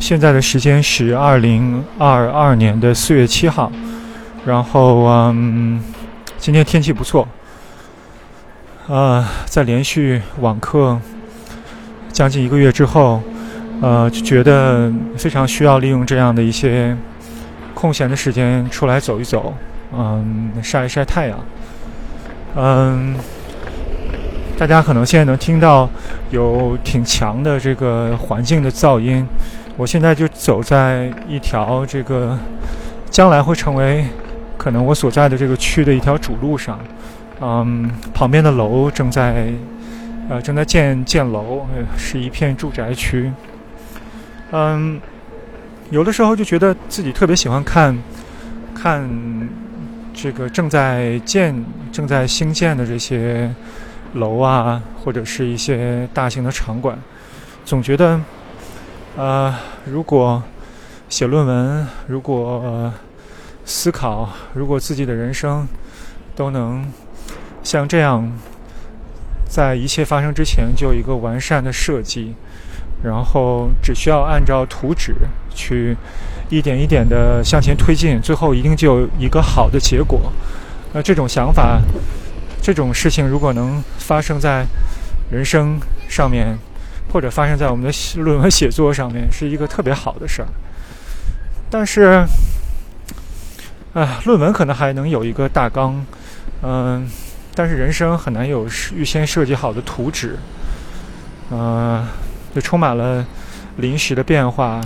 现在的时间是二零二二年的四月七号，然后嗯，今天天气不错，呃，在连续网课将近一个月之后，呃，就觉得非常需要利用这样的一些空闲的时间出来走一走，嗯，晒一晒太阳，嗯。大家可能现在能听到有挺强的这个环境的噪音。我现在就走在一条这个将来会成为可能我所在的这个区的一条主路上。嗯，旁边的楼正在呃正在建建楼，是一片住宅区。嗯，有的时候就觉得自己特别喜欢看看这个正在建、正在兴建的这些。楼啊，或者是一些大型的场馆，总觉得，呃，如果写论文，如果思考，如果自己的人生都能像这样，在一切发生之前就有一个完善的设计，然后只需要按照图纸去一点一点的向前推进，最后一定就有一个好的结果。那这种想法。这种事情如果能发生在人生上面，或者发生在我们的论文写作上面，是一个特别好的事儿。但是，啊，论文可能还能有一个大纲，嗯，但是人生很难有预先设计好的图纸，嗯，就充满了临时的变化，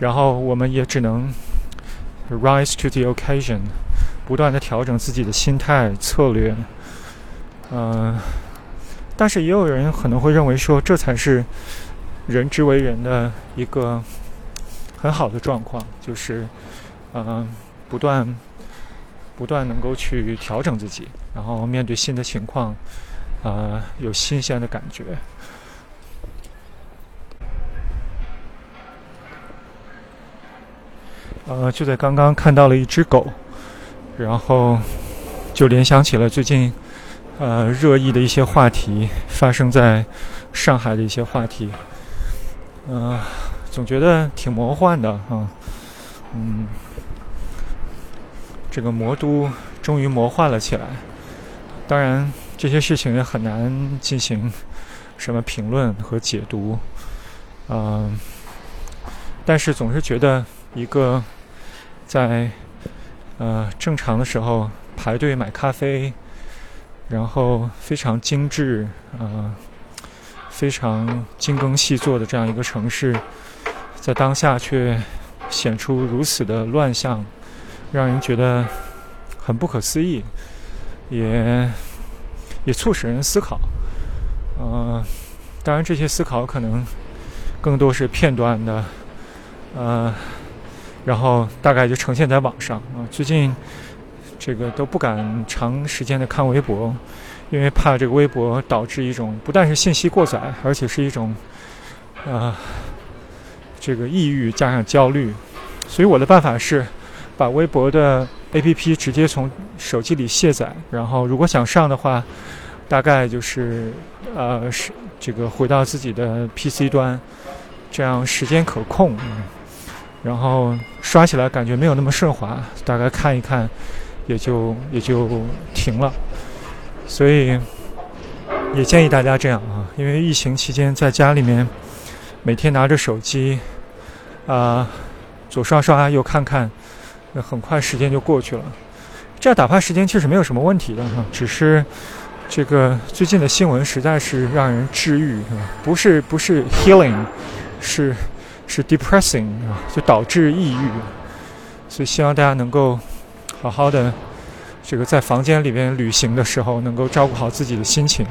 然后我们也只能 rise to the occasion。不断的调整自己的心态策略，嗯，但是也有人可能会认为说，这才是人之为人的一个很好的状况，就是，嗯，不断不断能够去调整自己，然后面对新的情况，啊，有新鲜的感觉。呃，就在刚刚看到了一只狗。然后就联想起了最近呃热议的一些话题，发生在上海的一些话题，嗯，总觉得挺魔幻的啊，嗯，这个魔都终于魔幻了起来。当然，这些事情也很难进行什么评论和解读，嗯，但是总是觉得一个在。呃，正常的时候排队买咖啡，然后非常精致，呃，非常精耕细作的这样一个城市，在当下却显出如此的乱象，让人觉得很不可思议，也也促使人思考。呃，当然这些思考可能更多是片段的，呃。然后大概就呈现在网上啊。最近这个都不敢长时间的看微博，因为怕这个微博导致一种不但是信息过载，而且是一种啊这个抑郁加上焦虑。所以我的办法是把微博的 APP 直接从手机里卸载，然后如果想上的话，大概就是呃是这个回到自己的 PC 端，这样时间可控。然后刷起来感觉没有那么顺滑，大概看一看，也就也就停了。所以也建议大家这样啊，因为疫情期间在家里面，每天拿着手机，啊，左刷刷右看看，那很快时间就过去了。这样打发时间其实没有什么问题的哈，只是这个最近的新闻实在是让人治愈，啊？不是不是 healing，是。是 depressing 啊，就导致抑郁，所以希望大家能够好好的这个在房间里边旅行的时候，能够照顾好自己的心情。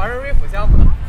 华润瑞府项目的。